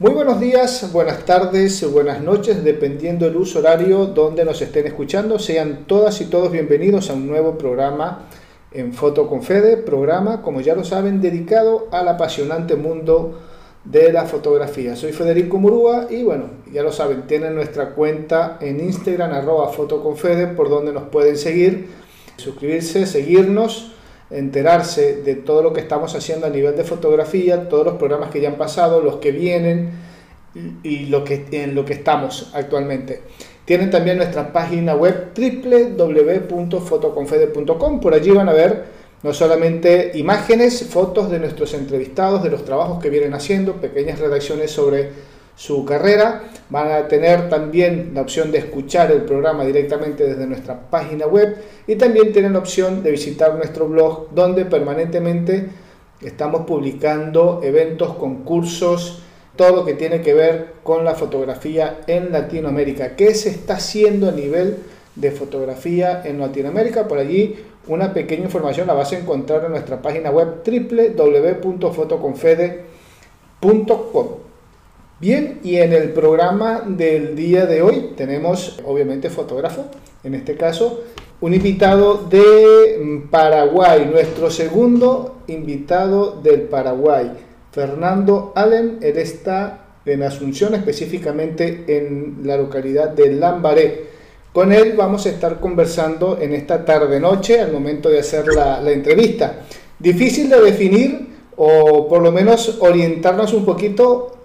Muy buenos días, buenas tardes, buenas noches, dependiendo del uso horario donde nos estén escuchando. Sean todas y todos bienvenidos a un nuevo programa en Foto con Fede, programa, como ya lo saben, dedicado al apasionante mundo de la fotografía. Soy Federico Murúa y bueno, ya lo saben, tienen nuestra cuenta en Instagram, arroba fotoconfede, por donde nos pueden seguir, suscribirse, seguirnos enterarse de todo lo que estamos haciendo a nivel de fotografía, todos los programas que ya han pasado, los que vienen y lo que, en lo que estamos actualmente. Tienen también nuestra página web www.fotoconfede.com. Por allí van a ver no solamente imágenes, fotos de nuestros entrevistados, de los trabajos que vienen haciendo, pequeñas redacciones sobre su carrera. Van a tener también la opción de escuchar el programa directamente desde nuestra página web y también tienen la opción de visitar nuestro blog donde permanentemente estamos publicando eventos, concursos, todo lo que tiene que ver con la fotografía en Latinoamérica. ¿Qué se está haciendo a nivel de fotografía en Latinoamérica? Por allí una pequeña información la vas a encontrar en nuestra página web www.fotoconfede.com. Bien, y en el programa del día de hoy tenemos obviamente fotógrafo, en este caso un invitado de Paraguay, nuestro segundo invitado del Paraguay, Fernando Allen, él está en Asunción, específicamente en la localidad de Lambaré. Con él vamos a estar conversando en esta tarde-noche al momento de hacer la entrevista. Difícil de definir o por lo menos orientarnos un poquito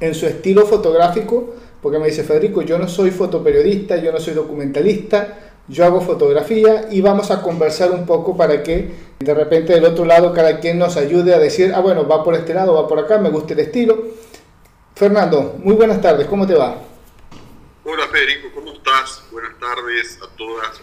en su estilo fotográfico, porque me dice Federico, yo no soy fotoperiodista, yo no soy documentalista, yo hago fotografía y vamos a conversar un poco para que de repente del otro lado cada quien nos ayude a decir, ah bueno, va por este lado, va por acá, me gusta el estilo. Fernando, muy buenas tardes, ¿cómo te va? Hola Federico, ¿cómo estás? Buenas tardes a todas,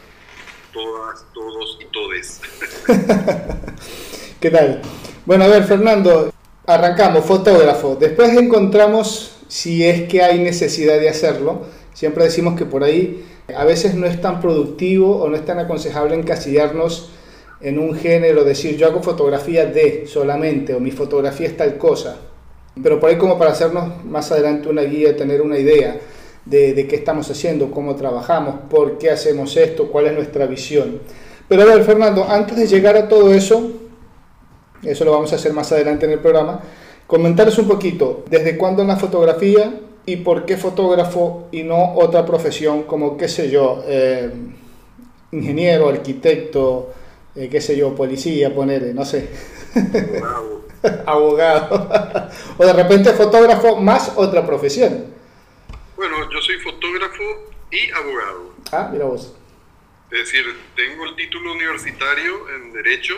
todas, todos y todes. ¿Qué tal? Bueno, a ver, Fernando, arrancamos, fotógrafo. Después encontramos si es que hay necesidad de hacerlo. Siempre decimos que por ahí a veces no es tan productivo o no es tan aconsejable encasillarnos en un género, decir yo hago fotografía de solamente o mi fotografía es tal cosa. Pero por ahí como para hacernos más adelante una guía, tener una idea de, de qué estamos haciendo, cómo trabajamos, por qué hacemos esto, cuál es nuestra visión. Pero a ver, Fernando, antes de llegar a todo eso, eso lo vamos a hacer más adelante en el programa, comentaros un poquito desde cuándo en la fotografía y por qué fotógrafo y no otra profesión como, qué sé yo, eh, ingeniero, arquitecto, eh, qué sé yo, policía, ponerle, no sé. Abogado. Abogado. o de repente fotógrafo más otra profesión. Bueno, yo soy fotógrafo y abogado. Ah, mira vos. Es decir, tengo el título universitario en Derecho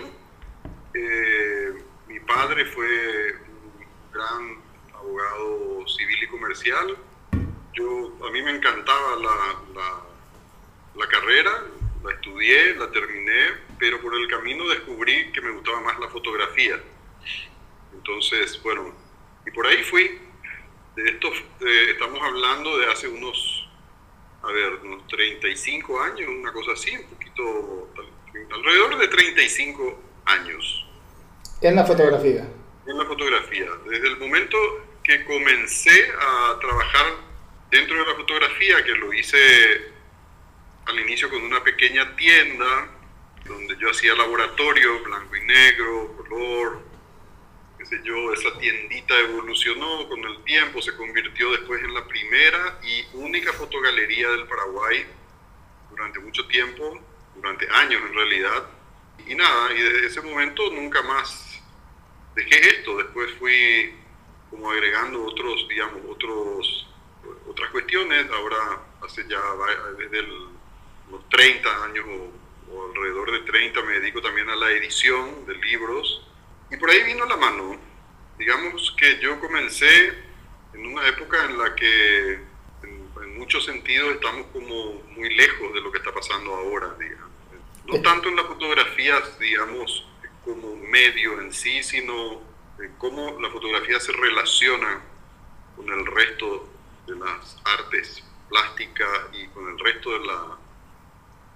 eh, mi padre fue un gran abogado civil y comercial. Yo, a mí me encantaba la, la, carrera, la estudié, la terminé, pero por el camino descubrí que me gustaba más la fotografía. Entonces, bueno, y por ahí fui. De esto eh, estamos hablando de hace unos, a ver, unos 35 años, una cosa así, un poquito, alrededor de 35 años. En la fotografía. En la fotografía. Desde el momento que comencé a trabajar dentro de la fotografía, que lo hice al inicio con una pequeña tienda, donde yo hacía laboratorio, blanco y negro, color, qué sé yo, esa tiendita evolucionó con el tiempo, se convirtió después en la primera y única fotogalería del Paraguay durante mucho tiempo, durante años en realidad. Y nada, y desde ese momento nunca más dejé esto, después fui como agregando otros, digamos, otros, otras cuestiones, ahora hace ya desde los 30 años o, alrededor de 30 me dedico también a la edición de libros y por ahí vino la mano. Digamos que yo comencé en una época en la que en, en muchos sentidos estamos como muy lejos de lo que está pasando ahora, digamos. No tanto en las fotografías, digamos, como medio en sí, sino en cómo la fotografía se relaciona con el resto de las artes plásticas y con el resto de, la,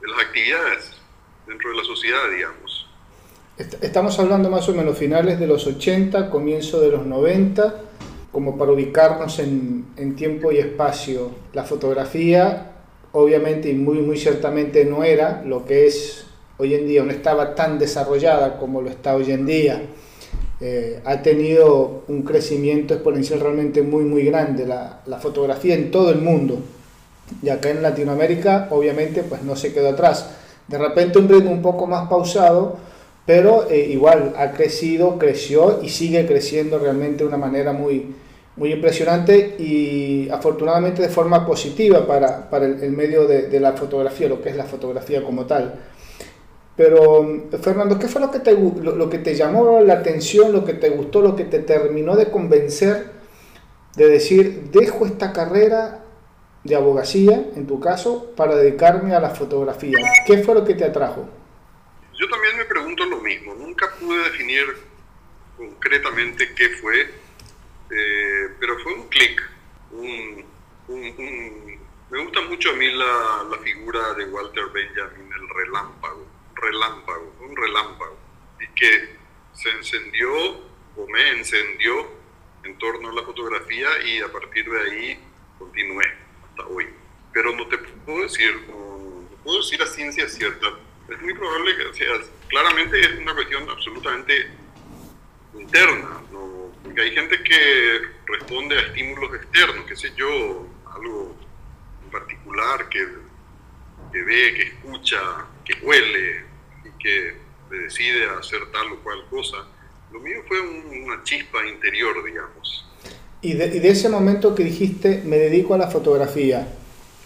de las actividades dentro de la sociedad, digamos. Estamos hablando más o menos finales de los 80, comienzo de los 90, como para ubicarnos en, en tiempo y espacio. La fotografía, obviamente y muy, muy ciertamente no era lo que es hoy en día, no estaba tan desarrollada como lo está hoy en día. Eh, ha tenido un crecimiento exponencial realmente muy, muy grande la, fotografía en todo el mundo. Y acá en Latinoamérica, obviamente, pues no se quedó atrás. De repente un ritmo un poco más pausado, pero eh, igual ha crecido, creció y sigue creciendo realmente de una manera muy, muy impresionante y afortunadamente de forma positiva para, para el, el, medio de, de la fotografía, lo que es la fotografía como tal. Pero, Fernando, ¿qué fue lo que, te, lo, lo, que te llamó la atención, lo que te gustó, lo que te terminó de convencer de decir, dejo esta carrera de abogacía, en tu caso, para dedicarme a la fotografía? ¿Qué fue lo que te atrajo? Yo también me pregunto lo mismo. Nunca pude definir concretamente qué fue, eh, pero fue un clic. Un, un, un, me gusta mucho a mí la, la figura de Walter Benjamin, el relámpago relámpago, un relámpago, y que se encendió o me encendió en torno a la fotografía y a partir de ahí continué hasta hoy. Pero no te puedo decir, no, no puedo decir a ciencia cierta, es muy probable que sea, claramente es una cuestión absolutamente interna, ¿no? Porque hay gente que responde a estímulos externos, qué sé yo, algo en particular que, que ve, que escucha, que huele, que decide hacer tal o cual cosa. Lo mío fue un, una chispa interior, digamos. Y de, y de, ese momento que dijiste, me dedico a la fotografía,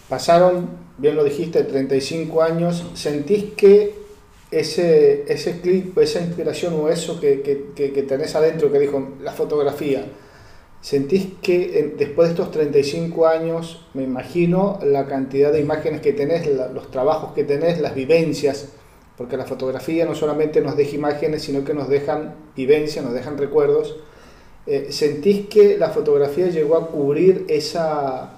pasaron, bien lo dijiste, 35 años, ¿sentís que ese, ese clip, esa inspiración o eso que, que, que, tenés adentro, que dijo la fotografía, ¿sentís que después de estos 35 años, me imagino la cantidad de imágenes que tenés, la, los trabajos que tenés, las vivencias, porque la fotografía no solamente nos deja imágenes, sino que nos dejan vivencia, nos dejan recuerdos. Eh, ¿Sentís que la fotografía llegó a cubrir esa,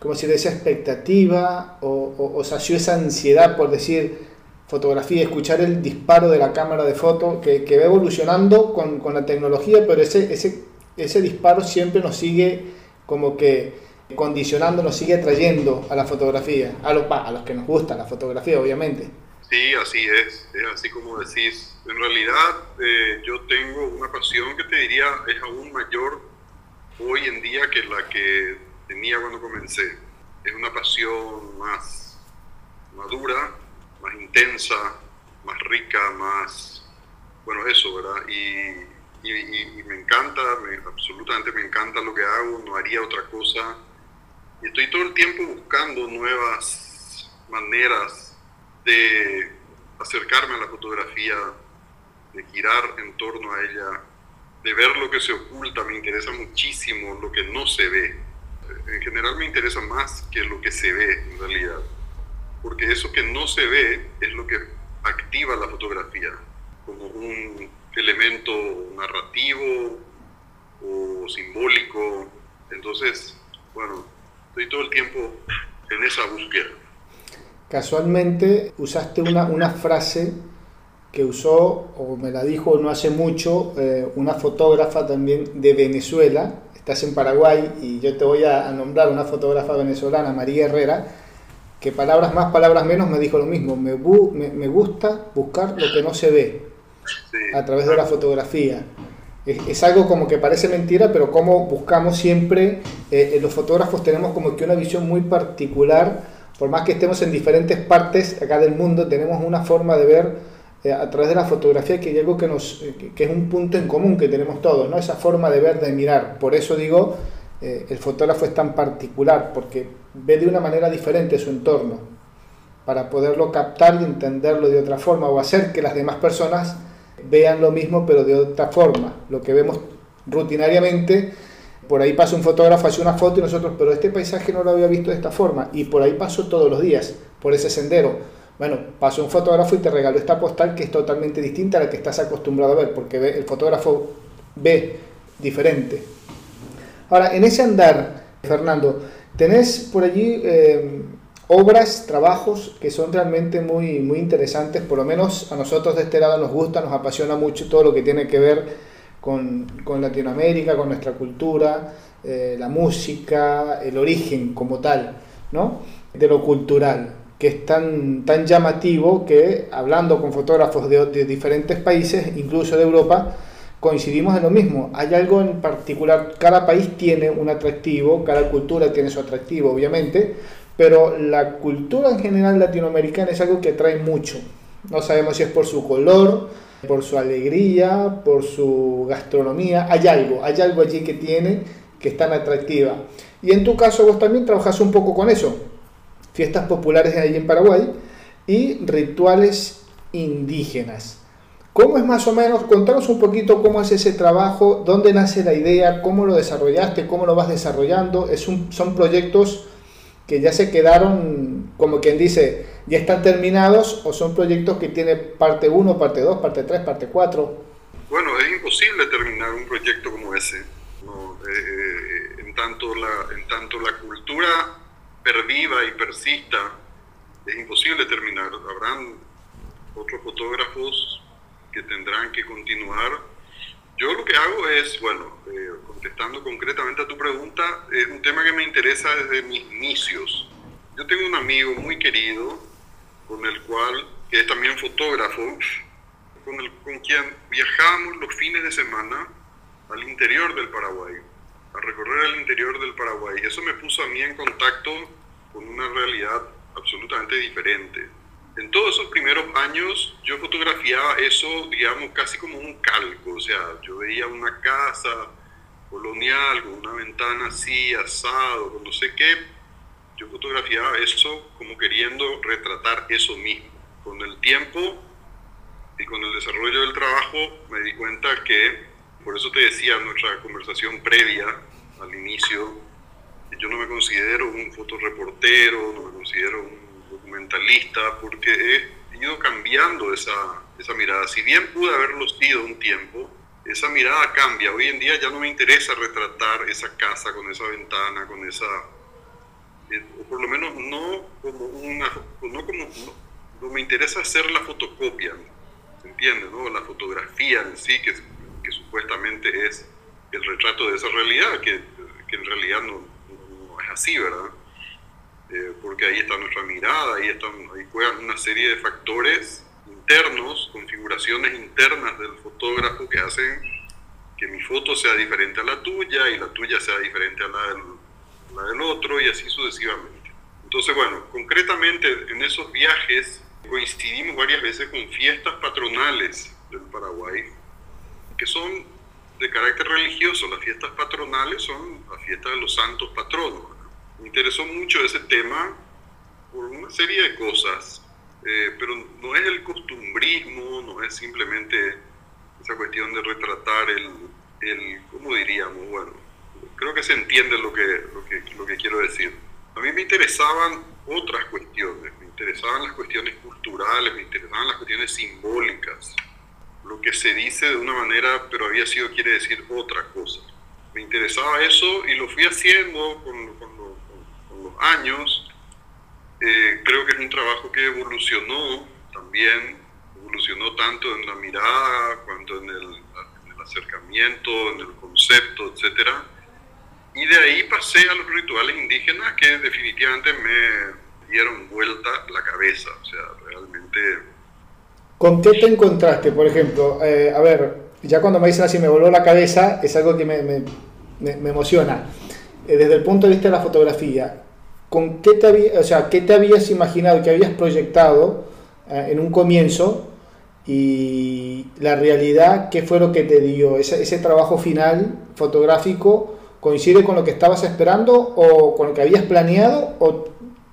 como decir, esa expectativa o, o, o, sació esa ansiedad por decir fotografía, escuchar el disparo de la cámara de foto que, que va evolucionando con, con, la tecnología, pero ese, ese, ese disparo siempre nos sigue como que condicionando, nos sigue atrayendo a la fotografía, a los, a los que nos gusta la fotografía, obviamente. Sí, así es, es así como decís. En realidad eh, yo tengo una pasión que te diría es aún mayor hoy en día que la que tenía cuando comencé. Es una pasión más madura, más intensa, más rica, más, bueno, eso, ¿verdad? Y, me encanta, me, absolutamente me encanta lo que hago, no haría otra cosa. Y estoy todo el tiempo buscando nuevas maneras de acercarme a la fotografía, de girar en torno a ella, de ver lo que se oculta, me interesa muchísimo lo que no se ve. En general me interesa más que lo que se ve en realidad, porque eso que no se ve es lo que activa la fotografía como un elemento narrativo o simbólico. Entonces, bueno, estoy todo el tiempo en esa búsqueda. Casualmente usaste una, una frase que usó, o me la dijo no hace mucho, eh, una fotógrafa también de Venezuela. Estás en Paraguay y yo te voy a, a, nombrar una fotógrafa venezolana, María Herrera, que palabras más, palabras menos me dijo lo mismo. Me, bu me, me gusta buscar lo que no se ve a través de la fotografía. Es, es, algo como que parece mentira, pero como buscamos siempre, eh, los fotógrafos tenemos como que una visión muy particular por más que estemos en diferentes partes acá del mundo, tenemos una forma de ver eh, a través de la fotografía que hay algo que, nos, eh, que es un punto en común que tenemos todos, ¿no? esa forma de ver, de mirar. Por eso digo, eh, el fotógrafo es tan particular, porque ve de una manera diferente su entorno, para poderlo captar y entenderlo de otra forma, o hacer que las demás personas vean lo mismo, pero de otra forma. Lo que vemos rutinariamente por ahí pasa un fotógrafo, hace una foto y nosotros, pero este paisaje no lo había visto de esta forma. Y por ahí paso todos los días, por ese sendero. Bueno, pasó un fotógrafo y te regaló esta postal que es totalmente distinta a la que estás acostumbrado a ver, porque el fotógrafo ve diferente. Ahora, en ese andar, Fernando, tenés por allí eh, obras, trabajos que son realmente muy, muy interesantes, por lo menos a nosotros de este lado nos gusta, nos apasiona mucho todo lo que tiene que ver con, Latinoamérica, con nuestra cultura, eh, la música, el origen como tal, ¿no? De lo cultural, que es tan, tan llamativo que hablando con fotógrafos de diferentes países, incluso de Europa, coincidimos en lo mismo. Hay algo en particular, cada país tiene un atractivo, cada cultura tiene su atractivo, obviamente, pero la cultura en general latinoamericana es algo que atrae mucho. No sabemos si es por su color, por su alegría, por su gastronomía. Hay algo, hay algo allí que tiene que es tan atractiva. Y en tu caso vos también trabajas un poco con eso. Fiestas populares ahí en Paraguay y rituales indígenas. ¿Cómo es más o menos? Contanos un poquito cómo es ese trabajo, dónde nace la idea, cómo lo desarrollaste, cómo lo vas desarrollando. Es un, son proyectos que ya se quedaron, como quien dice, ya están terminados o son proyectos que tienen parte 1, parte 2, parte 3, parte 4. Bueno, es imposible terminar un proyecto como ese. ¿no? Eh, eh, en, tanto la, en tanto la cultura perviva y persista, es imposible terminar. Habrán otros fotógrafos que tendrán que continuar. Yo lo que hago es, bueno, eh, contestando concretamente a tu pregunta, es un tema que me interesa desde mis inicios. Yo tengo un amigo muy querido, con el cual, que es también fotógrafo, con, el, con quien viajábamos los fines de semana al interior del Paraguay, a recorrer el interior del Paraguay. Eso me puso a mí en contacto con una realidad absolutamente diferente en todos esos primeros años yo fotografiaba eso, digamos, casi como un calco, o sea, yo veía una casa colonial con una ventana así, asado, con no sé qué, yo fotografiaba eso como queriendo retratar eso mismo. Con el tiempo y con el desarrollo del trabajo me di cuenta que, por eso te decía nuestra conversación previa al inicio, yo no me considero un fotoreportero, no me considero un documentalista, porque he ido cambiando esa, esa mirada. Si bien pude haberlo sido un tiempo, esa mirada cambia. Hoy en día ya no me interesa retratar esa casa con esa ventana, con esa... Eh, o por lo menos no como una... No como, no, me interesa hacer la fotocopia, ¿se entiende? No? La fotografía en sí, que, que supuestamente es el retrato de esa realidad, que, que en realidad no, no es así, ¿verdad? Eh, porque ahí está nuestra mirada, ahí, están, ahí juegan una serie de factores internos, configuraciones internas del fotógrafo que hacen que mi foto sea diferente a la tuya y la tuya sea diferente a la del, la del otro y así sucesivamente. Entonces, bueno, concretamente en esos viajes coincidimos varias veces con fiestas patronales del Paraguay, que son de carácter religioso. Las fiestas patronales son las fiestas de los santos patronos me interesó mucho ese tema por una serie de cosas, eh, pero no es el costumbrismo, no es simplemente esa cuestión de retratar el, el ¿cómo diríamos? Bueno, creo que se entiende lo que, lo que, lo que quiero decir. A mí me interesaban otras cuestiones, me interesaban las cuestiones culturales, me interesaban las cuestiones simbólicas, lo que se dice de una manera, pero había sido, quiere decir otra cosa. Me interesaba eso y lo fui haciendo con, con años. Eh, creo que es un trabajo que evolucionó también, evolucionó tanto en la mirada, cuanto en el, en el acercamiento, en el concepto, etc. Y de ahí pasé a los rituales indígenas que definitivamente me dieron vuelta la cabeza, o sea, realmente... ¿Con qué te encontraste, por ejemplo? Eh, a ver, ya cuando me dicen así me voló la cabeza, es algo que me, me, me emociona. Eh, desde el punto de vista de la fotografía, con qué te, había, o sea, qué te habías imaginado, qué habías proyectado eh, en un comienzo y la realidad, qué fue lo que te dio. Ese, trabajo final fotográfico coincide con lo que estabas esperando o con lo que habías planeado o,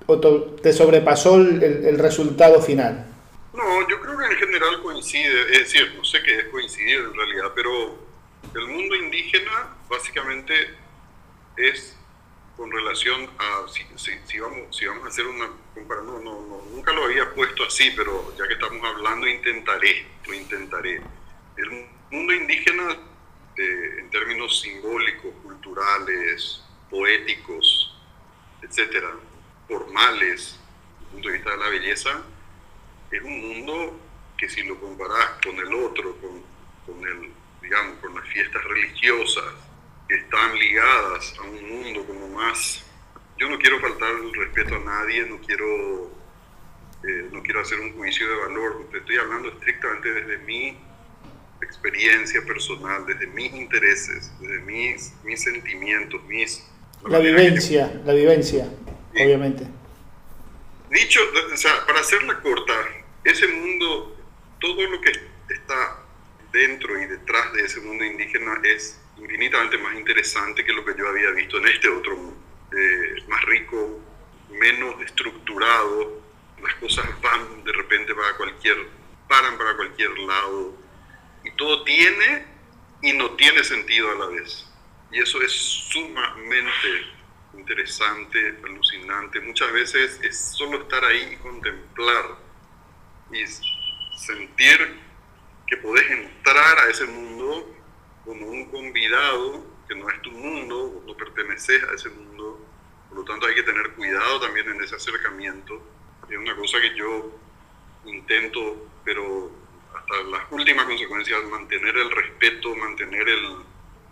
o te sobrepasó el, el, resultado final. No, yo creo que en general coincide, es decir, no sé qué es coincidir en realidad, pero el mundo indígena básicamente es con relación a si, si, vamos, si vamos a hacer una comparación, no, no, nunca lo había puesto así, pero ya que estamos hablando, intentaré, lo intentaré. El mundo indígena, eh, en términos simbólicos, culturales, poéticos, etcétera, formales, desde el punto de vista de la belleza, es un mundo que si lo comparas con el otro, con, con el, digamos, con las fiestas religiosas están ligadas a un mundo como más... Yo no quiero faltar el respeto a nadie, no quiero, eh, no quiero hacer un juicio de valor, te estoy hablando estrictamente desde mi experiencia personal, desde mis intereses, desde mis, mis sentimientos, mis... La vivencia, la vivencia, obviamente. Dicho, o sea, para hacerla corta, ese mundo, todo lo que está dentro y detrás de ese mundo indígena es infinitamente más interesante que lo que yo había visto en este otro mundo. Eh, más rico, menos estructurado, las cosas van de repente para cualquier, paran para cualquier lado, y todo tiene y no tiene sentido a la vez. Y eso es sumamente interesante, alucinante. Muchas veces es solo estar ahí y contemplar y sentir que podés entrar a ese mundo como un convidado, que no es tu mundo, no perteneces a ese mundo. Por lo tanto hay que tener cuidado también en ese acercamiento. Es una cosa que yo intento, pero hasta las últimas consecuencias, mantener el respeto, mantener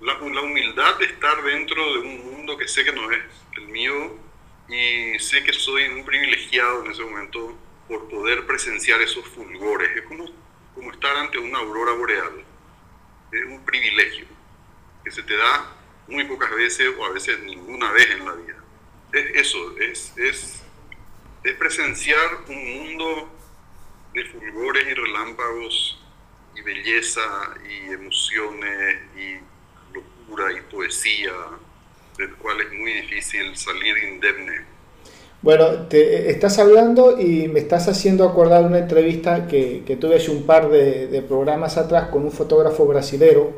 la, humildad de estar dentro de un mundo que sé que no es el mío y sé que soy un privilegiado en ese momento por poder presenciar esos fulgores. Es como estar ante una aurora boreal. Es un privilegio que se te da muy pocas veces o a veces ninguna vez en la vida. Es eso, es, es, es presenciar un mundo de fulgores y relámpagos y belleza y emociones y locura y poesía, del cual es muy difícil salir indemne. Bueno, te estás hablando y me estás haciendo acordar una entrevista que, que tuve hace un par de, programas atrás con un fotógrafo brasilero,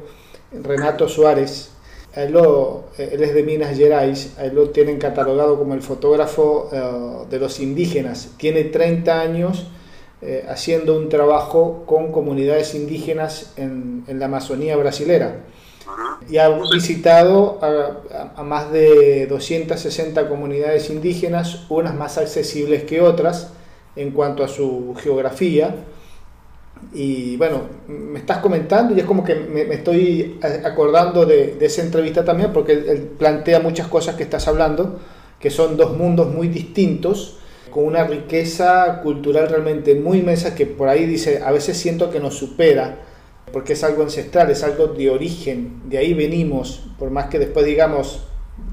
Renato Suárez. Él, lo, es de Minas Gerais, él lo tienen catalogado como el fotógrafo uh, de los indígenas. Tiene 30 años eh, haciendo un trabajo con comunidades indígenas en, en la Amazonía brasilera. Y ha visitado a, a, más de 260 comunidades indígenas, unas más accesibles que otras en cuanto a su geografía. Y bueno, me estás comentando y es como que me, me estoy acordando de, de, esa entrevista también porque él, él plantea muchas cosas que estás hablando, que son dos mundos muy distintos con una riqueza cultural realmente muy inmensa que por ahí dice, a veces siento que nos supera, porque es algo ancestral, es algo de origen, de ahí venimos, por más que después digamos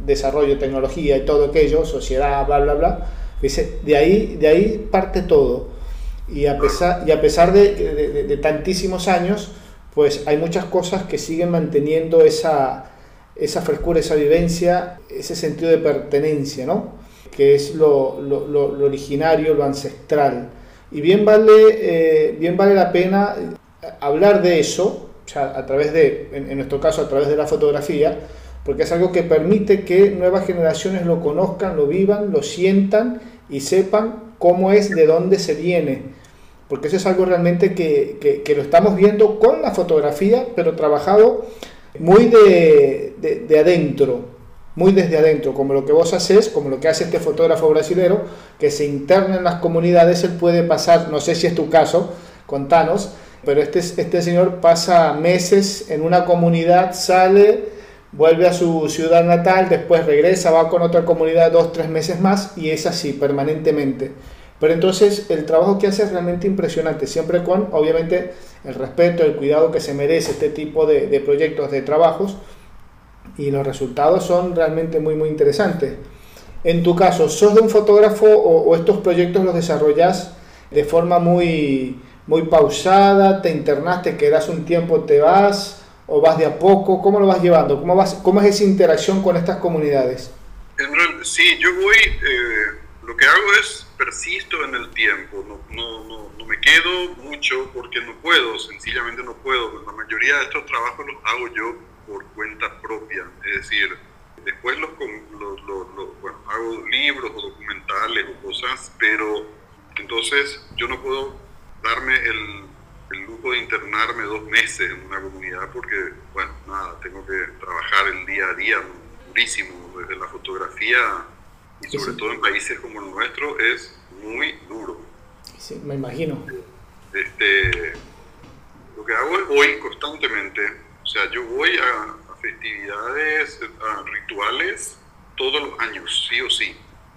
desarrollo, tecnología y todo aquello, sociedad, bla, bla, bla, dice, de ahí, de ahí parte todo. Y a pesar, y a pesar de, de, de tantísimos años, pues hay muchas cosas que siguen manteniendo esa, esa frescura, esa vivencia, ese sentido de pertenencia, ¿no? que es lo, lo, lo, originario, lo ancestral. Y bien vale, eh, bien vale la pena hablar de eso, o sea, a través de, en, en, nuestro caso, a través de la fotografía, porque es algo que permite que nuevas generaciones lo conozcan, lo vivan, lo sientan y sepan cómo es, de dónde se viene. Porque eso es algo realmente que, que, que lo estamos viendo con la fotografía, pero trabajado muy de, de, de adentro, muy desde adentro, como lo que vos haces, como lo que hace este fotógrafo brasilero, que se interna en las comunidades, él puede pasar, no sé si es tu caso, contanos, pero este, este señor pasa meses en una comunidad, sale, vuelve a su ciudad natal, después regresa, va con otra comunidad dos, tres meses más y es así permanentemente. Pero entonces el trabajo que hace es realmente impresionante, siempre con, obviamente, el respeto, el cuidado que se merece este tipo de, proyectos, de trabajos, y los resultados son realmente muy muy interesantes. En tu caso, ¿sos de un fotógrafo o estos proyectos los desarrollas de forma muy, muy pausada? ¿Te internaste, quedas un tiempo, te vas o vas de a poco? ¿Cómo lo vas llevando? ¿Cómo, vas, cómo es esa interacción con estas comunidades? Sí, yo voy, eh, lo que hago es persisto en el tiempo, no, no, no, no, me quedo mucho porque no puedo, sencillamente no puedo. La mayoría de estos trabajos los hago yo por cuenta propia, es decir, después los, los, los, los bueno, hago libros o documentales o cosas, pero entonces yo no puedo darme el, el, lujo de internarme dos meses en una comunidad porque, bueno, nada, tengo que trabajar el día a día durísimo, desde la fotografía y sobre sí. todo en países como el nuestro es muy duro. Sí, me imagino. Este, lo que hago es voy constantemente sea, yo voy a, festividades, a rituales todos los años, sí o sí.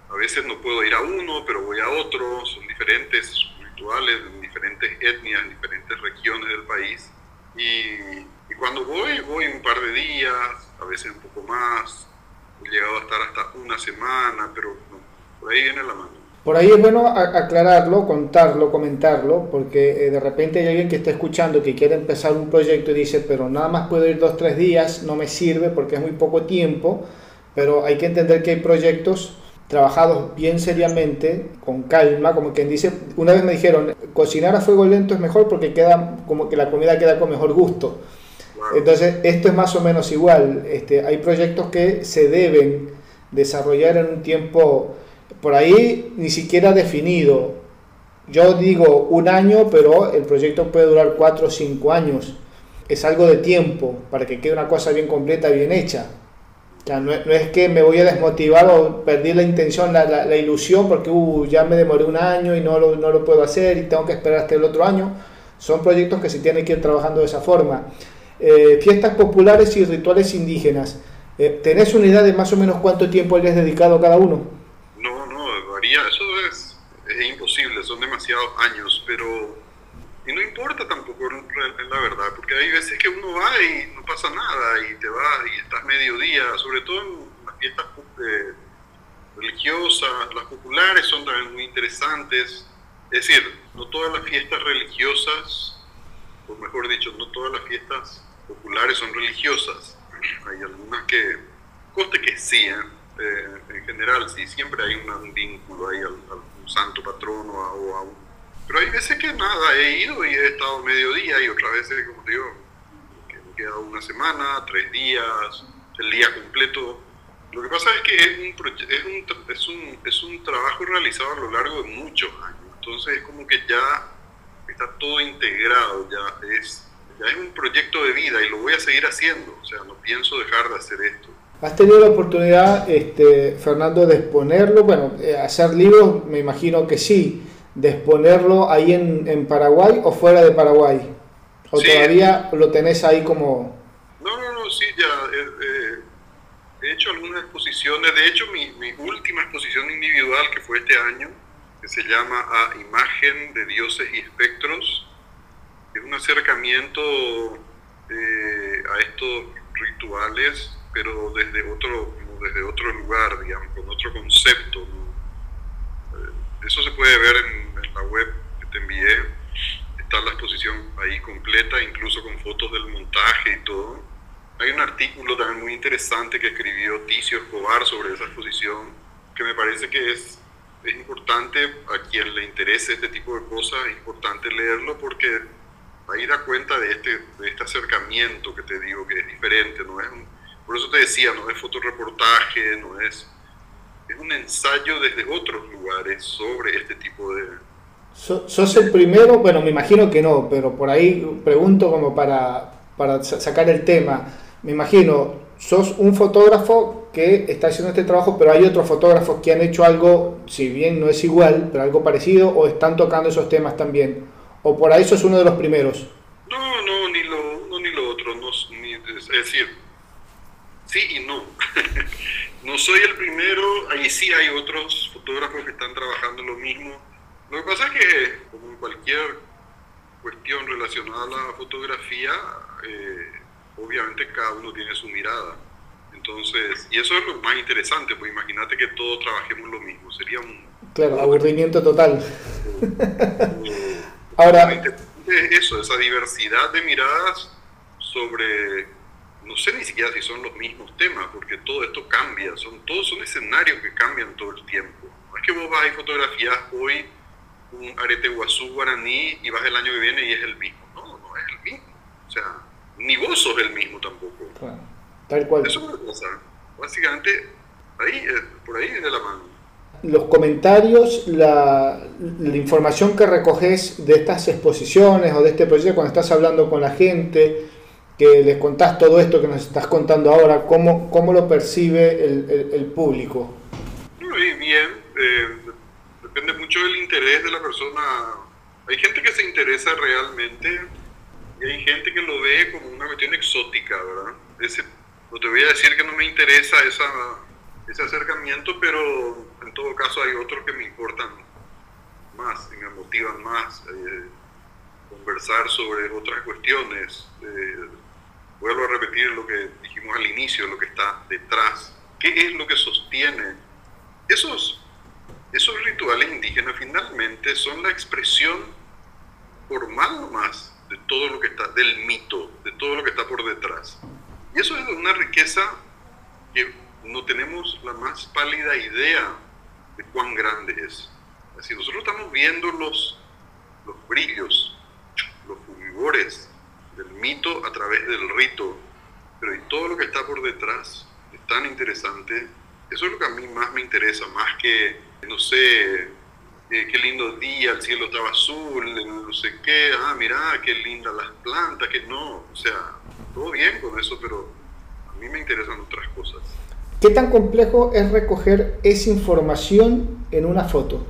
A veces no puedo ir a uno, pero voy a otro, son diferentes rituales diferentes etnias, en diferentes regiones del país. Y, y cuando voy, voy un par de días, a veces un poco más. He llegado a estar hasta una semana, pero por ahí viene la mano. Por ahí es bueno aclararlo, contarlo, comentarlo, porque eh, de repente hay alguien que está escuchando que quiere empezar un proyecto y dice, pero nada más puedo ir dos, tres días, no me sirve porque es muy poco tiempo, pero hay que entender que hay proyectos trabajados bien seriamente, con calma, como quien dice, una vez me dijeron, cocinar a fuego lento es mejor porque queda como que la comida queda con mejor gusto. Entonces, esto es más o menos igual. Este, hay proyectos que se deben desarrollar en un tiempo por ahí ni siquiera definido. Yo digo un año, pero el proyecto puede durar cuatro o cinco años. Es algo de tiempo para que quede una cosa bien completa, bien hecha. No, es que me voy a desmotivar o perdí la intención, la, ilusión, porque uh, ya me demoré un año y no lo, no lo puedo hacer y tengo que esperar hasta el otro año. Son proyectos que se tienen que ir trabajando de esa forma. Eh, fiestas populares y rituales indígenas. Eh, ¿Tenés una idea de más o menos cuánto tiempo le has dedicado a cada uno? eso es, es imposible, son demasiados años, pero y no importa tampoco la verdad, porque hay veces que uno va y no pasa nada y te vas y estás mediodía, sobre todo en las fiestas eh, religiosas, las populares son también muy interesantes. Es decir, no todas las fiestas religiosas, o mejor dicho, no todas las fiestas populares son religiosas. Hay algunas que, coste que sí, ¿eh? Eh, en general, sí, siempre hay un vínculo ahí al, santo patrono o a un... Pero hay veces que nada, he ido y he estado medio día y otras veces, como te digo, que me he quedado una semana, tres días, el día completo. Lo que pasa es que es un, es un, es un, es un trabajo realizado a lo largo de muchos años. Entonces es como que ya está todo integrado, ya es, ya es un proyecto de vida y lo voy a seguir haciendo. O sea, no pienso dejar de hacer esto. ¿Has tenido la oportunidad, este, Fernando, de exponerlo? Bueno, eh, hacer libros, me imagino que sí. ¿De exponerlo ahí en, en Paraguay o fuera de Paraguay? ¿O todavía lo tenés ahí como...? No, no, no, sí, ya. Eh, eh, he hecho algunas exposiciones. De hecho, mi, mi, última exposición individual, que fue este año, que se llama A Imagen de Dioses y Espectros, es un acercamiento a estos rituales pero desde otro, desde otro lugar, digamos, con otro concepto. Eh, eso se puede ver en, la web que te envié. Está la exposición ahí completa, incluso con fotos del montaje y todo. Hay un artículo también muy interesante que escribió Ticio Escobar sobre esa exposición, que me parece que es, es importante a quien le interese este tipo de cosas, es importante leerlo porque ahí da cuenta de este, de este acercamiento que te digo que es diferente, no es un, por eso te decía, no es fotoreportaje, no es... Es un ensayo desde otros lugares sobre este tipo de... ¿Sos el primero? Bueno, me imagino que no, pero por ahí pregunto como para, para sacar el tema. Me imagino, sos un fotógrafo que está haciendo este trabajo, pero hay otros fotógrafos que han hecho algo, si bien no es igual, pero algo parecido, o están tocando esos temas también. O por ahí sos uno de los primeros. No, no, ni lo uno ni lo otro. No, es decir, sí y no. no soy el primero, ahí sí hay otros fotógrafos que están trabajando lo mismo. Lo que pasa es que, como en cualquier cuestión relacionada a la fotografía, eh, obviamente cada uno tiene su mirada. Entonces, y eso es lo más interesante, pues imagínate que todos trabajemos lo mismo, sería un... Claro, aburrimiento total. Ahora... Eso, esa diversidad de miradas sobre no sé ni siquiera si son los mismos temas, porque todo esto cambia, son, todos son escenarios que cambian todo el tiempo. No es que vos vas y fotografías hoy un arete guazú guaraní y vas el año que viene y es el mismo. No, no es el mismo. O sea, ni vos sos el mismo tampoco. tal cual. Eso es una cosa. Básicamente, ahí, eh, por ahí viene la mano. Los comentarios, la, la información que recoges de estas exposiciones o de este proyecto cuando estás hablando con la gente, que les contás todo esto que nos estás contando ahora, ¿cómo, cómo lo percibe el, el, público? Muy bien, eh, depende mucho del interés de la persona. Hay gente que se interesa realmente y hay gente que lo ve como una cuestión exótica, ¿verdad? Ese, no te voy a decir que no me interesa esa, ese acercamiento, pero en todo caso hay otros que me importan más y me motivan más. Eh, conversar sobre otras cuestiones. Eh, vuelvo a repetir lo que dijimos al inicio, lo que está detrás. ¿Qué es lo que sostiene? Esos, esos rituales indígenas finalmente son la expresión formal nomás de todo lo que está, del mito, de todo lo que está por detrás. Y eso es una riqueza que no tenemos la más pálida idea de cuán grande es. Así, nosotros estamos viendo los, los brillos, los fulgores del mito a través del rito, pero y todo lo que está por detrás es tan interesante. Eso es lo que a mí más me interesa, más que, no sé, eh, qué lindo día, el cielo estaba azul, no sé qué, ah, mira, qué lindas las plantas, que no, o sea, todo bien con eso, pero a mí me interesan otras cosas. ¿Qué tan complejo es recoger esa información en una foto?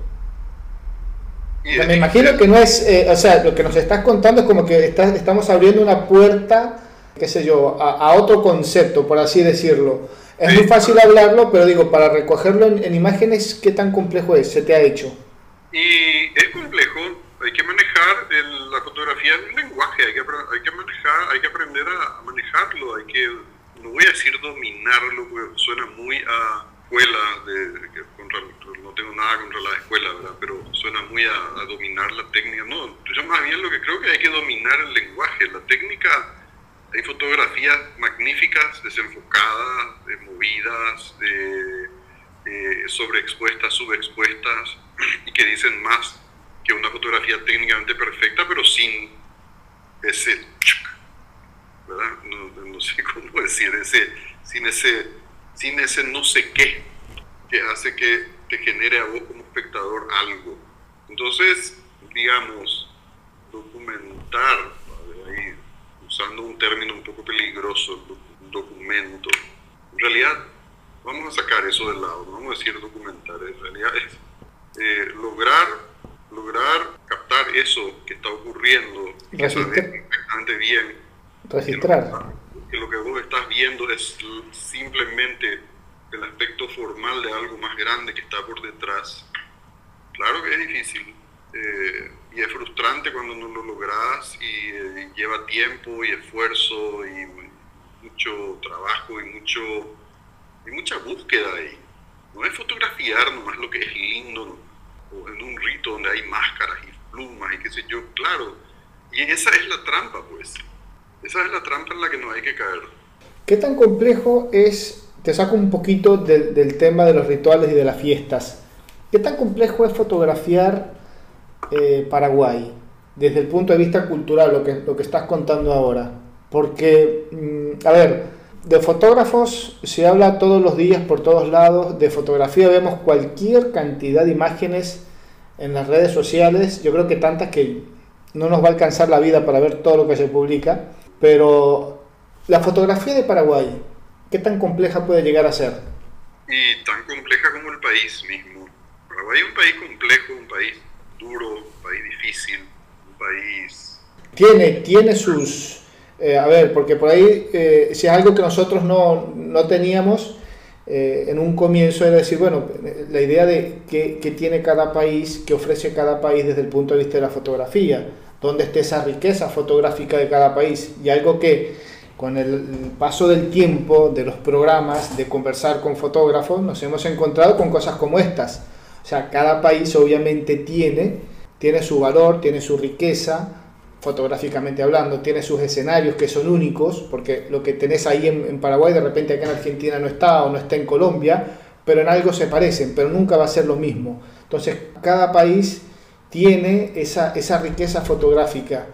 me imagino que no es, eh, o sea, lo que nos estás contando es como que estamos abriendo una puerta, qué sé yo, a, otro concepto, por así decirlo. Es muy fácil hablarlo, pero digo, para recogerlo en, imágenes, ¿qué tan complejo es? ¿Se te ha hecho? Y es complejo, hay que manejar la fotografía en un lenguaje, hay que, hay que manejar, hay que aprender a manejarlo, hay que, no voy a decir dominarlo, porque suena muy a escuela, de, que contra, no tengo nada contra la escuela, ¿verdad? pero suena muy a, dominar la técnica. No, yo más bien lo que creo que hay que dominar el lenguaje. La técnica, hay fotografías magníficas, desenfocadas, movidas, de, sobreexpuestas, subexpuestas, y que dicen más que una fotografía técnicamente perfecta, pero sin ese, ¿verdad? No, no sé cómo decir, ese, sin ese sin ese no sé qué que hace que te genere a vos como espectador algo. Entonces, digamos, documentar, usando un término un poco peligroso, documento, en realidad vamos a sacar eso del lado, no vamos a decir documentar, en realidad es eh, lograr, lograr captar eso que está ocurriendo, saber perfectamente bien. Registrar que lo que vos estás viendo es simplemente el aspecto formal de algo más grande que está por detrás. Claro que es difícil eh, y es frustrante cuando no lo logras y eh, lleva tiempo y esfuerzo y mucho trabajo y mucho y mucha búsqueda ahí. No es fotografiar nomás lo que es lindo o en un rito donde hay máscaras y plumas y qué sé yo, claro. Y esa es la trampa, pues. Esa es la trampa en la que no hay que caer. ¿Qué tan complejo es, te saco un poquito del tema de los rituales y de las fiestas, qué tan complejo es fotografiar eh, Paraguay desde el punto de vista cultural, lo que, lo que estás contando ahora? Porque, mm, a ver, de fotógrafos se habla todos los días por todos lados, de fotografía vemos cualquier cantidad de imágenes en las redes sociales, yo creo que tantas que no nos va a alcanzar la vida para ver todo lo que se publica. Pero la fotografía de Paraguay, ¿qué tan compleja puede llegar a ser? Y tan compleja como el país mismo. Paraguay es un país complejo, un país duro, un país difícil, un país... Tiene, tiene sus... Eh, a ver, porque por ahí, eh, si es algo que nosotros no, no teníamos, eh, en un comienzo era decir, bueno, la idea de qué, qué, tiene cada país, qué ofrece cada país desde el punto de vista de la fotografía dónde esté esa riqueza fotográfica de cada país. Y algo que con el paso del tiempo, de los programas, de conversar con fotógrafos, nos hemos encontrado con cosas como estas. O sea, cada país obviamente tiene, tiene su valor, tiene su riqueza, fotográficamente hablando, tiene sus escenarios que son únicos, porque lo que tenés ahí en, Paraguay de repente acá en Argentina no está o no está en Colombia, pero en algo se parecen, pero nunca va a ser lo mismo. Entonces, cada país tiene esa, esa riqueza fotográfica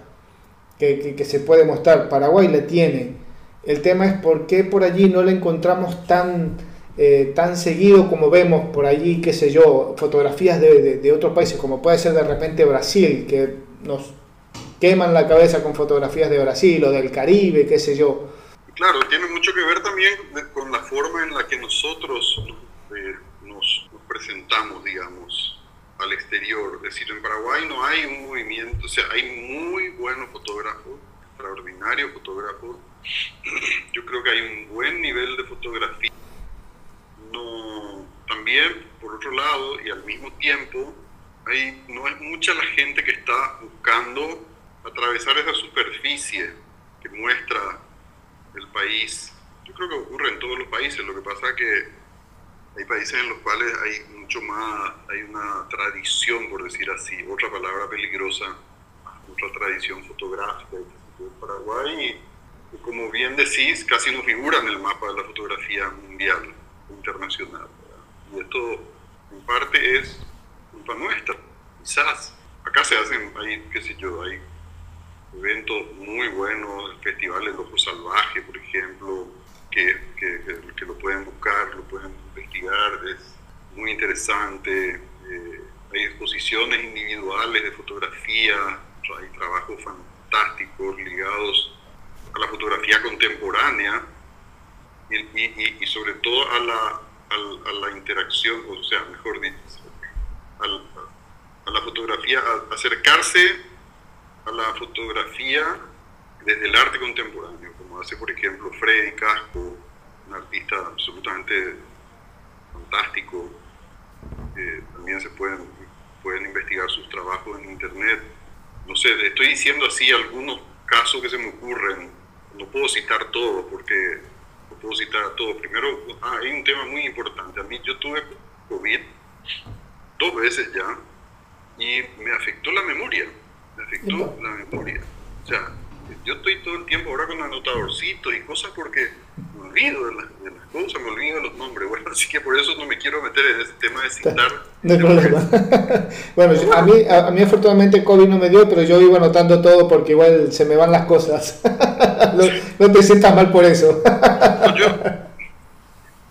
que, que, se puede mostrar. Paraguay la tiene. El tema es por qué por allí no la encontramos tan, eh, tan seguido como vemos por allí, qué sé yo, fotografías de, de, otros países, como puede ser de repente Brasil, que nos queman la cabeza con fotografías de Brasil o del Caribe, qué sé yo. Claro, tiene mucho que ver también con la forma en la que nosotros eh, nos presentamos, digamos al exterior. Es decir, en Paraguay no hay un movimiento, o sea, hay muy buenos fotógrafos, extraordinarios fotógrafos. Yo creo que hay un buen nivel de fotografía. No, también, por otro lado, y al mismo tiempo, hay, no es mucha la gente que está buscando atravesar esa superficie que muestra el país. Yo creo que ocurre en todos los países, lo que pasa es que hay países en los cuales hay mucho más, hay una tradición, por decir así, otra palabra peligrosa, otra tradición fotográfica. Paraguay, como bien decís, casi no figura en el mapa de la fotografía mundial, internacional. Y esto en parte es culpa nuestra. Quizás acá se hacen, hay, qué sé yo, hay eventos muy buenos, el Festival del Ojo Salvaje, por ejemplo, que, que, lo pueden buscar, lo pueden investigar, es muy interesante. Eh, hay exposiciones individuales de fotografía, hay trabajos fantásticos ligados a la fotografía contemporánea y, y, y sobre todo a la, a, la interacción, o sea, mejor dicho, a la fotografía, a acercarse a la fotografía desde el arte contemporáneo, como hace por ejemplo Freddy Casco, un artista absolutamente fantástico. también se pueden, pueden investigar sus trabajos en internet. No sé, estoy diciendo así algunos casos que se me ocurren. No puedo citar todo porque puedo citar a todos. Primero, ah, hay un tema muy importante. A mí yo tuve COVID dos veces ya y me afectó la memoria me afectó la memoria. O sea, yo estoy todo el tiempo ahora con anotadorcito y cosas porque me olvido de, las cosas, me olvido de los nombres. Bueno, así que por eso no me quiero meter en ese tema de citar. No hay problema. bueno, a mí, a, mí afortunadamente COVID no me dio, pero yo vivo anotando todo porque igual se me van las cosas. no, te sientas mal por eso. yo,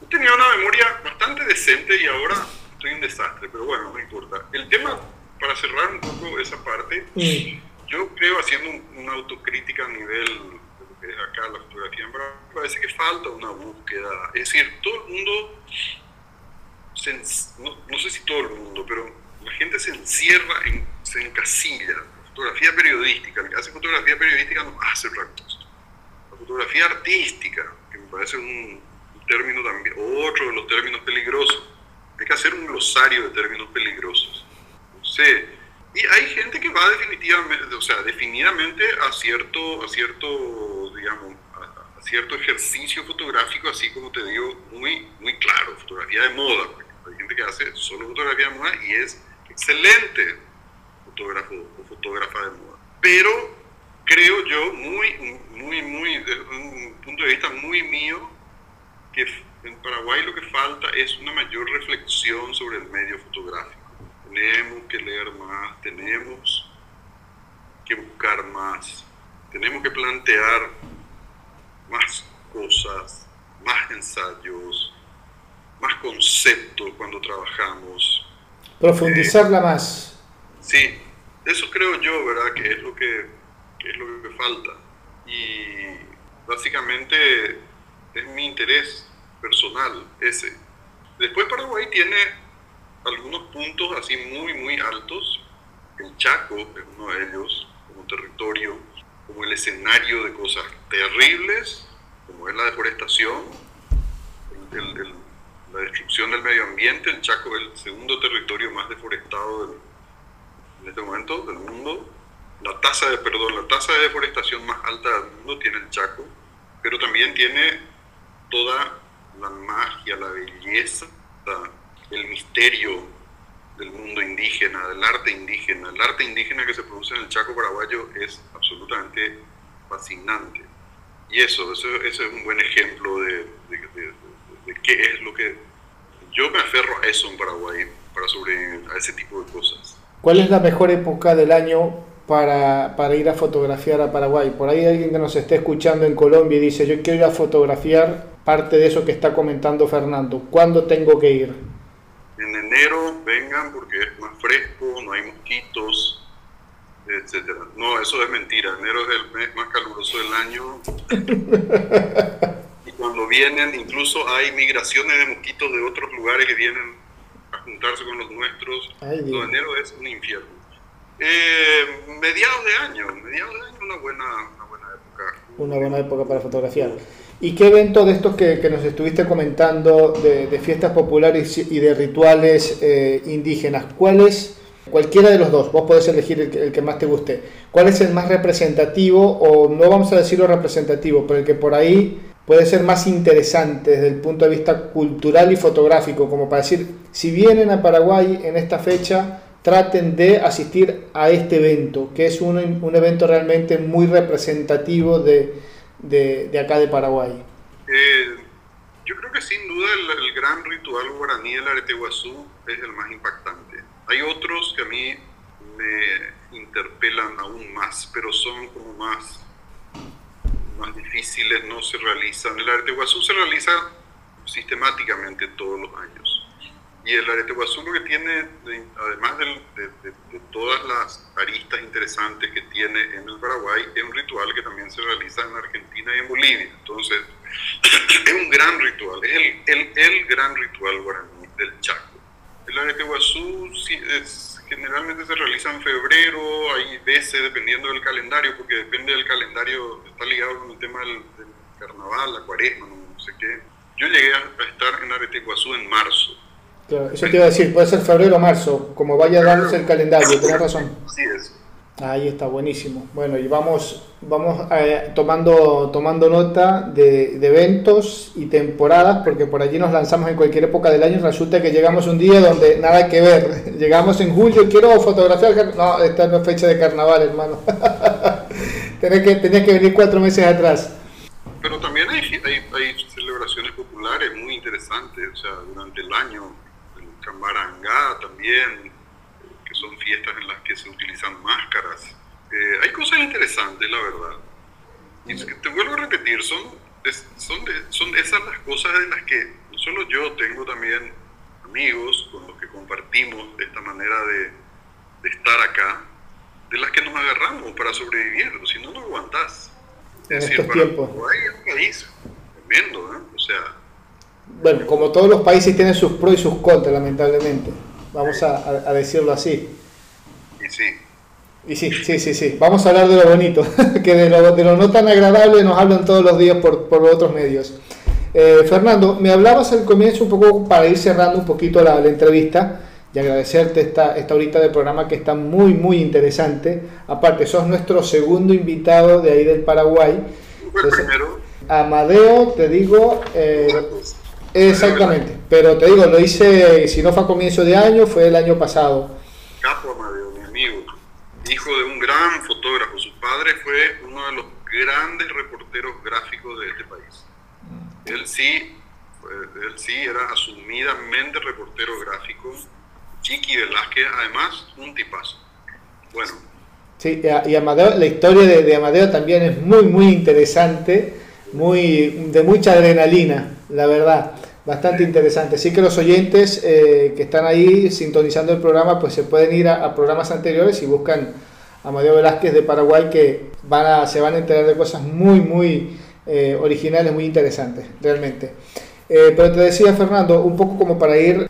tenía una memoria bastante decente y ahora estoy un desastre, pero bueno, no importa. El tema para cerrar un poco esa parte, mm. Yo creo haciendo una autocrítica a nivel de lo que es acá la fotografía, me parece que falta una búsqueda. Es decir, todo el mundo, no, sé si todo el mundo, pero la gente se encierra, en, se encasilla. fotografía periodística, el que hace fotografía periodística no hace otra cosa. La fotografía artística, que me parece un, un término también, otro de los términos peligrosos. Hay que hacer un glosario de términos peligrosos Sí. Y hay gente que va definitivamente, o sea, definidamente a cierto, a cierto, digamos, a, cierto ejercicio fotográfico, así como te digo, muy, muy claro, fotografía de moda. Hay gente que hace solo fotografía de moda y es excelente fotógrafo o fotógrafa de moda. Pero creo yo, muy, muy, muy, desde un punto de vista muy mío, que en Paraguay lo que falta es una mayor reflexión sobre el medio fotográfico tenemos que leer más, tenemos que buscar más, tenemos que plantear más cosas, más ensayos, más conceptos cuando trabajamos. Profundizarla eh, más. Sí, eso creo yo, ¿verdad? Que es lo que, que es lo que falta. Y básicamente es mi interés personal ese. Después Paraguay tiene algunos puntos así muy, muy altos. El Chaco es uno de ellos, como territorio, como el escenario de cosas terribles, como es la deforestación, la destrucción del medio ambiente. El Chaco es el segundo territorio más deforestado en este momento del mundo. La tasa de, perdón, la tasa de deforestación más alta del mundo tiene el Chaco, pero también tiene toda la magia, la belleza, el misterio del mundo indígena, del arte indígena. El arte indígena que se produce en el Chaco paraguayo es absolutamente fascinante. Y eso, eso, es un buen ejemplo de, de, qué es lo que... Yo me aferro a eso en Paraguay, para sobrevivir a ese tipo de cosas. ¿Cuál es la mejor época del año para, para, ir a fotografiar a Paraguay? Por ahí alguien que nos esté escuchando en Colombia y dice, yo quiero ir a fotografiar parte de eso que está comentando Fernando. ¿Cuándo tengo que ir? En enero vengan porque es más fresco, no hay mosquitos, etcétera. No, eso es mentira. Enero es el mes más caluroso del año. y cuando vienen, incluso hay migraciones de mosquitos de otros lugares que vienen a juntarse con los nuestros. enero es un infierno. Eh, mediados de año, mediados de año una buena, una buena época. Una buena época para fotografiar. ¿Y qué evento de estos que, nos estuviste comentando, de, fiestas populares y de rituales eh, indígenas, cuál es, cualquiera de los dos, vos podés elegir el, que más te guste, cuál es el más representativo, o no vamos a decirlo representativo, pero el que por ahí puede ser más interesante desde el punto de vista cultural y fotográfico, como para decir, si vienen a Paraguay en esta fecha, traten de asistir a este evento, que es un, un evento realmente muy representativo de de, de acá de Paraguay? Eh, yo creo que sin duda el, gran ritual guaraní del Areteguazú es el más impactante. Hay otros que a mí me interpelan aún más, pero son como más, más difíciles, no se realizan. El Areteguazú se realiza sistemáticamente todos los años. Y el arete guazú lo que tiene, además de, de, todas las aristas interesantes que tiene en el Paraguay, es un ritual que también se realiza en Argentina y en Bolivia. Entonces, es un gran ritual, es el, el, el gran ritual guaraní del Chaco. El arete guazú es, generalmente se realiza en febrero, hay veces dependiendo del calendario, porque depende del calendario, está ligado con el tema del, carnaval, la cuaresma, no, sé qué. Yo llegué a estar en Areteguazú en marzo eso te iba a decir, puede ser febrero o marzo, como vaya dándose el calendario, tienes razón. Así es. Ahí está, buenísimo. Bueno, y vamos, vamos eh, tomando, tomando nota de, eventos y temporadas, porque por allí nos lanzamos en cualquier época del año y resulta que llegamos un día donde nada que ver. Llegamos en julio, quiero fotografiar. No, esta no es fecha de carnaval, hermano. tenés, que, tenés que venir cuatro meses atrás. Pero también hay, hay, hay celebraciones populares muy interesantes, o sea, durante el año Cambarangá también, que son fiestas en las que se utilizan máscaras. Eh, hay cosas interesantes, la verdad. Y te vuelvo a repetir, son, son, son esas las cosas de las que no solo yo tengo también amigos con los que compartimos esta manera de, de estar acá, de las que nos agarramos para sobrevivir, si no, no aguantás. Es decir, para Paraguay es un país tremendo, ¿eh? o sea, bueno, como todos los países tienen sus pros y sus contras, lamentablemente. Vamos a, decirlo así. Y sí. Y sí, sí, sí, sí. Vamos a hablar de lo bonito, que de lo, de lo no tan agradable nos hablan todos los días por, por otros medios. Eh, Fernando, me hablabas al comienzo un poco para ir cerrando un poquito la, entrevista y agradecerte esta, esta horita de programa que está muy, muy interesante. Aparte, sos nuestro segundo invitado de ahí del Paraguay. primero. Amadeo, te digo, eh, Exactamente, pero te digo, lo hice, si no fue a comienzo de año, fue el año pasado. Capo Amadeo, mi amigo, hijo de un gran fotógrafo, su padre fue uno de los grandes reporteros gráficos de este país. Él sí, él sí era asumidamente reportero gráfico, Chiqui Velázquez, además un tipazo. Bueno. Sí, y Amadeo, la historia de, de Amadeo también es muy, muy interesante, muy, de mucha adrenalina, la verdad bastante interesante. Así que los oyentes eh, que están ahí sintonizando el programa, pues se pueden ir a, programas anteriores y buscan a Amadeo Velázquez de Paraguay, que van a, se van a enterar de cosas muy, muy eh, originales, muy interesantes, realmente. Eh, pero te decía, Fernando, un poco como para ir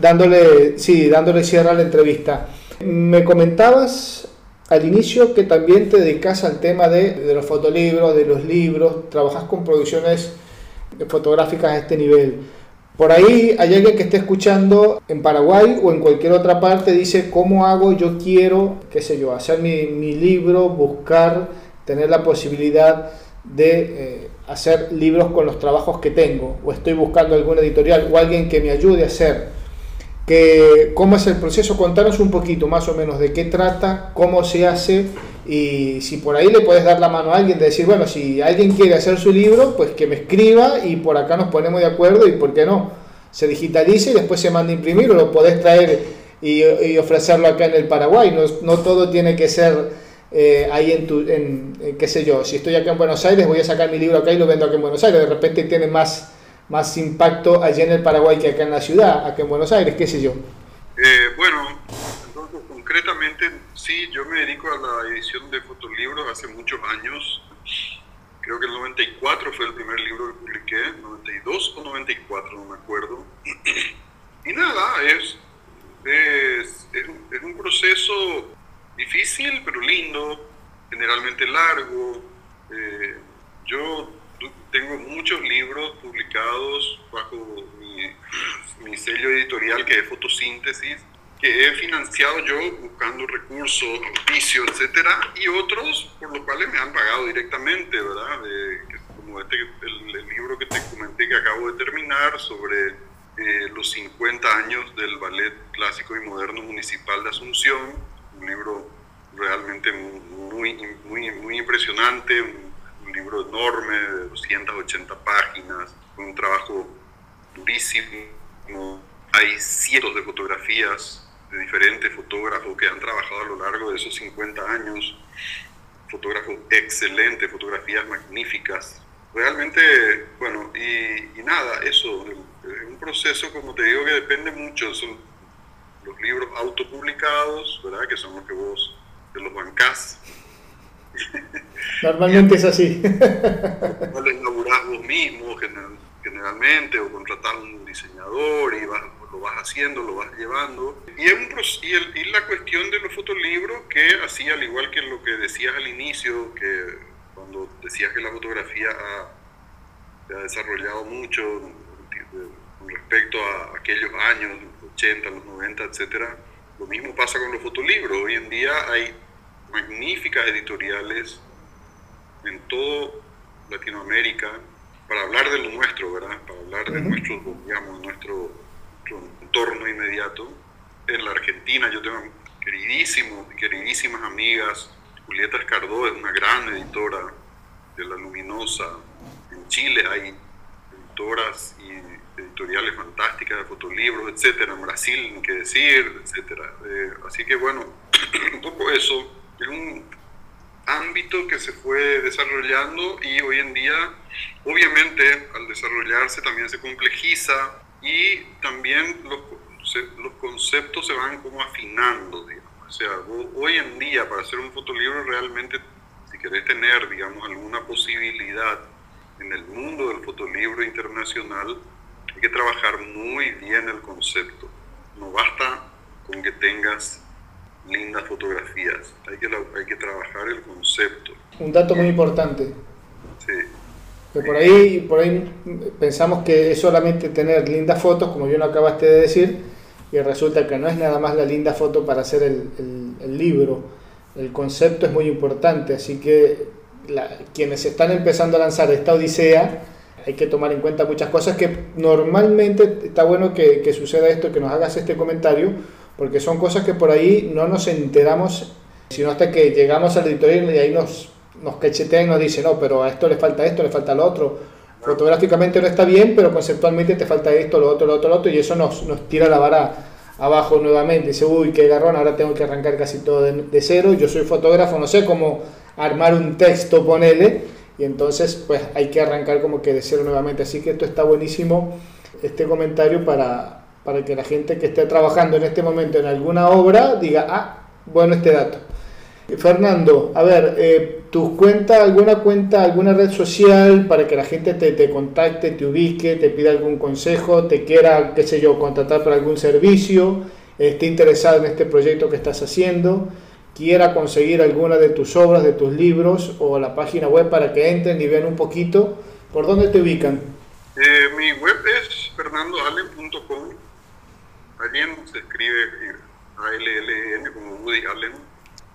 dándole, sí, dándole cierre a la entrevista. Me comentabas al inicio que también te dedicas al tema de, de los fotolibros, de los libros, trabajas con producciones fotográficas a este nivel. Por ahí hay alguien que esté escuchando en Paraguay o en cualquier otra parte, dice, ¿cómo hago? Yo quiero, qué sé yo, hacer mi, libro, buscar, tener la posibilidad de eh, hacer libros con los trabajos que tengo, o estoy buscando alguna editorial o alguien que me ayude a hacer. Que, ¿Cómo es el proceso? Contanos un poquito más o menos de qué trata, cómo se hace y si por ahí le puedes dar la mano a alguien de decir, bueno, si alguien quiere hacer su libro, pues que me escriba y por acá nos ponemos de acuerdo y por qué no, se digitalice y después se manda a imprimir o lo podés traer y, ofrecerlo acá en el Paraguay. No, no todo tiene que ser eh, ahí en tu, en, qué sé yo, si estoy acá en Buenos Aires voy a sacar mi libro acá y lo vendo acá en Buenos Aires. De repente tiene más, más impacto allá en el Paraguay que acá en la ciudad, acá en Buenos Aires, qué sé yo. Eh, bueno, concretamente, sí, yo me dedico a la edición de fotolibros hace muchos años. Creo que el 94 fue el primer libro que publiqué, 92 o 94, no me acuerdo. Y nada, es, es, es, un, proceso difícil, pero lindo, generalmente largo. Eh, yo tengo muchos libros publicados bajo mi, mi sello editorial que es Fotosíntesis que he financiado yo buscando recursos, auspicios, etcétera, y otros por los cuales me han pagado directamente, ¿verdad? como este, el, libro que te comenté que acabo de terminar sobre eh, los 50 años del Ballet Clásico y Moderno Municipal de Asunción, un libro realmente muy, muy, muy impresionante, un, un libro enorme de 280 páginas, un trabajo durísimo, hay cientos de fotografías de diferentes fotógrafos que han trabajado a lo largo de esos 50 años, fotógrafos excelentes, fotografías magníficas. Realmente, bueno, y, nada, eso, es un proceso, como te digo, que depende mucho, son los libros autopublicados, ¿verdad? Que son los que vos te los bancás. Normalmente es así. Los inaugurás vos mismo, generalmente, o contratás un diseñador y vas lo vas haciendo, lo vas llevando. Y, y, la cuestión de los fotolibros, que así, al igual que lo que decías al inicio, que cuando decías que la fotografía se ha desarrollado mucho con respecto a aquellos años, los 80, los 90, etcétera, lo mismo pasa con los fotolibros. Hoy en día hay magníficas editoriales en todo Latinoamérica para hablar de lo nuestro, ¿verdad? Para hablar de nuestro, digamos, nuestro entorno inmediato. En la Argentina yo tengo queridísimos, queridísimas amigas. Julieta Escardó es una gran editora de La Luminosa. En Chile hay editoras y editoriales fantásticas de fotolibros, etcétera. En Brasil, ni qué decir, etcétera. Eh, así que bueno, un poco eso. Es un ámbito que se fue desarrollando y hoy en día, obviamente, al desarrollarse también se complejiza y también los, los conceptos se van como afinando, digamos. O sea, hoy en día para hacer un fotolibro realmente, si querés tener, digamos, alguna posibilidad en el mundo del fotolibro internacional, hay que trabajar muy bien el concepto. No basta con que tengas lindas fotografías, hay que, hay que trabajar el concepto. Un dato muy importante. Sí por ahí, por ahí pensamos que es solamente tener lindas fotos, como bien lo acabaste de decir, y resulta que no es nada más la linda foto para hacer el, el, libro. El concepto es muy importante, así que quienes están empezando a lanzar esta odisea, hay que tomar en cuenta muchas cosas que normalmente está bueno que, que suceda esto, que nos hagas este comentario, porque son cosas que por ahí no nos enteramos, sino hasta que llegamos al editorial y ahí nos nos cachetean y nos dicen, no, pero a esto le falta esto, le falta lo otro. Fotográficamente no está bien, pero conceptualmente te falta esto, lo otro, lo otro, lo otro, y eso nos, nos tira la vara abajo nuevamente. Dice, uy, qué garrón, ahora tengo que arrancar casi todo de, cero. Yo soy fotógrafo, no sé cómo armar un texto, ponele, y entonces pues hay que arrancar como que de cero nuevamente. Así que esto está buenísimo, este comentario para, para que la gente que esté trabajando en este momento en alguna obra diga, ah, bueno este dato. Fernando, a ver, eh, ¿tus cuentas, alguna cuenta, alguna red social para que la gente te, te, contacte, te ubique, te pida algún consejo, te quiera, qué sé yo, contratar para algún servicio, esté interesado en este proyecto que estás haciendo, quiera conseguir alguna de tus obras, de tus libros o la página web para que entren y vean un poquito, ¿por dónde te ubican? Eh, mi web es fernandoallen.com. Allen se escribe A-L-L-N como Woody Allen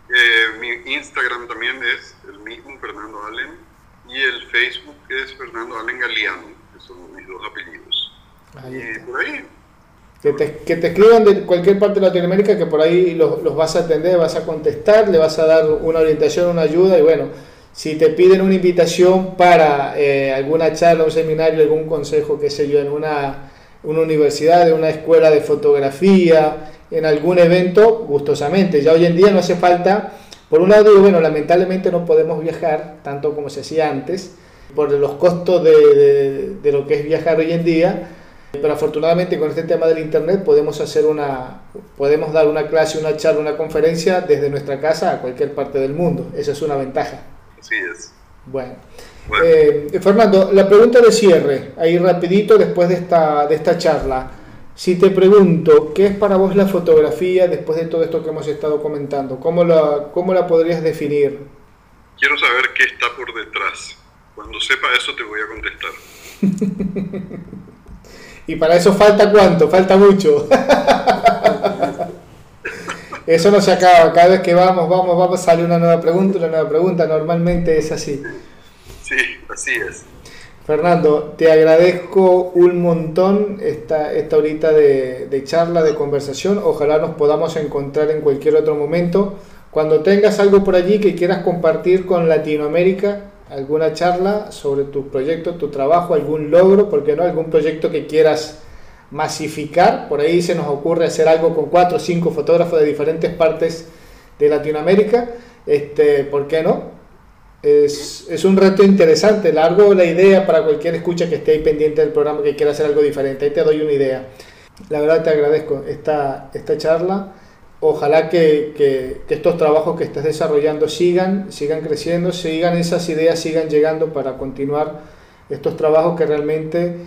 eh, mi Instagram también es el mismo, Fernando Allen, y el Facebook es Fernando Allen Galeano, que son mis dos apellidos. y por ahí. Que te, que te, escriban de cualquier parte de Latinoamérica, que por ahí los, los, vas a atender, vas a contestar, le vas a dar una orientación, una ayuda, y bueno, si te piden una invitación para eh, alguna charla, un seminario, algún consejo, qué sé yo, en una, una universidad, en una escuela de fotografía, en algún evento gustosamente. Ya hoy en día no hace falta, por un lado bueno, lamentablemente no podemos viajar tanto como se hacía antes, por los costos de, de, lo que es viajar hoy en día, pero afortunadamente con este tema del internet podemos hacer una, podemos dar una clase, una charla, una conferencia desde nuestra casa a cualquier parte del mundo. Esa es una ventaja. Así es. Bueno. Eh, Fernando, la pregunta de cierre, ahí rapidito después de esta, de esta charla. Si te pregunto, ¿qué es para vos la fotografía después de todo esto que hemos estado comentando? ¿Cómo la, cómo la podrías definir? Quiero saber qué está por detrás. Cuando sepa eso te voy a contestar. y para eso falta cuánto, falta mucho. eso no se acaba, cada vez que vamos, vamos, vamos, sale una nueva pregunta, una nueva pregunta, normalmente es así. Sí, así es. Fernando, te agradezco un montón esta, esta horita de, de, charla, de conversación. Ojalá nos podamos encontrar en cualquier otro momento. Cuando tengas algo por allí que quieras compartir con Latinoamérica, alguna charla sobre tu proyecto, tu trabajo, algún logro, ¿por qué no? Algún proyecto que quieras masificar. Por ahí se nos ocurre hacer algo con cuatro o cinco fotógrafos de diferentes partes de Latinoamérica. Este, ¿Por qué no? Es, un reto interesante, largo la idea para cualquier escucha que esté ahí pendiente del programa que quiera hacer algo diferente. Ahí te doy una idea. La verdad te agradezco esta, esta charla. Ojalá que, que, que, estos trabajos que estás desarrollando sigan, sigan creciendo, sigan esas ideas, sigan llegando para continuar estos trabajos que realmente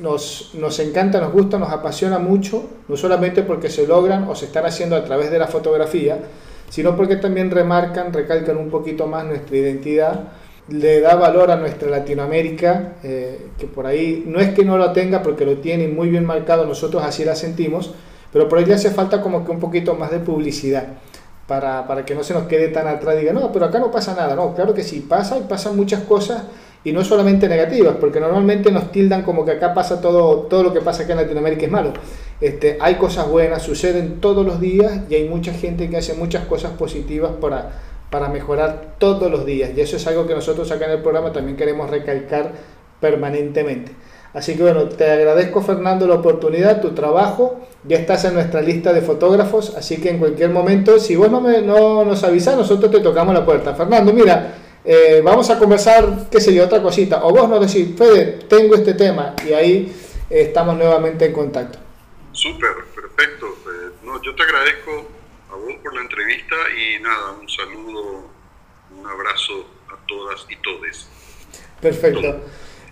nos, nos encanta, nos gusta, nos apasiona mucho, no solamente porque se logran o se están haciendo a través de la fotografía, sino porque también remarcan, recalcan un poquito más nuestra identidad, le da valor a nuestra Latinoamérica, eh, que por ahí no es que no lo tenga, porque lo tiene muy bien marcado, nosotros así la sentimos, pero por ahí le hace falta como que un poquito más de publicidad. Para, para que no se nos quede tan atrás y diga, no, pero acá no pasa nada. No, claro que sí, pasa y pasan muchas cosas y no solamente negativas, porque normalmente nos tildan como que acá pasa todo, todo lo que pasa acá en Latinoamérica es malo. Este, hay cosas buenas, suceden todos los días y hay mucha gente que hace muchas cosas positivas para, para mejorar todos los días. Y eso es algo que nosotros acá en el programa también queremos recalcar permanentemente. Así que bueno, te agradezco Fernando la oportunidad, tu trabajo, ya estás en nuestra lista de fotógrafos, así que en cualquier momento, si vos no, me, no nos avisas, nosotros te tocamos la puerta. Fernando, mira, eh, vamos a conversar, qué sé yo, otra cosita, o vos nos decís, Fede, tengo este tema, y ahí estamos nuevamente en contacto. Súper, perfecto. Eh, no, yo te agradezco a vos por la entrevista y nada, un saludo, un abrazo a todas y todes. Perfecto.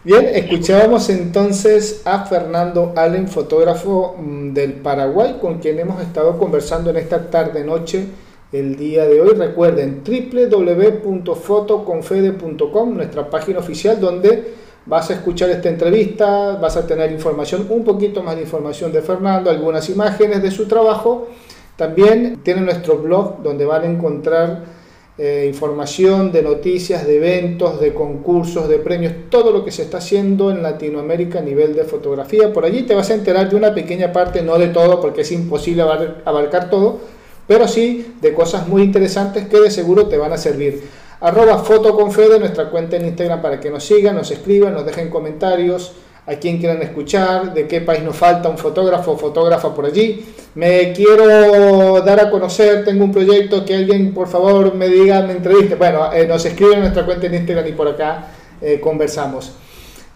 Bien, escuchábamos entonces a Fernando Allen, fotógrafo mm, del Paraguay, con quien hemos estado conversando en esta tarde-noche el día de hoy. Recuerden www.fotoconfede.com, nuestra página oficial donde vas a escuchar esta entrevista, vas a tener información, un poquito más de información de Fernando, algunas imágenes de su trabajo. También tiene nuestro blog donde van a encontrar eh, información de noticias, de eventos, de concursos, de premios, todo lo que se está haciendo en Latinoamérica a nivel de fotografía. Por allí te vas a enterar de una pequeña parte, no de todo, porque es imposible abarcar todo, pero sí de cosas muy interesantes que de seguro te van a servir. Arroba fotoconfede, nuestra cuenta en Instagram para que nos sigan, nos escriban, nos dejen comentarios, a quien quieran escuchar, de qué país nos falta un fotógrafo o fotógrafa por allí. Me quiero dar a conocer, tengo un proyecto que alguien por favor me diga, me entreviste. Bueno, eh, nos escriben en nuestra cuenta en Instagram y por acá eh, conversamos.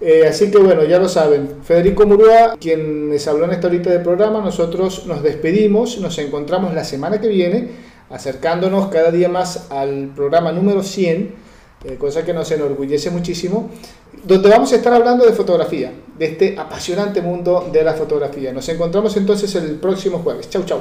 Eh, así que bueno, ya lo saben. Federico Murúa, quien les habló en esta horita del programa, nosotros nos despedimos, nos encontramos la semana que viene, acercándonos cada día más al programa número 100 eh, cosa que nos enorgullece muchísimo, donde vamos a estar hablando de fotografía, de este apasionante mundo de la fotografía. Nos encontramos entonces el próximo jueves. Chau, chau.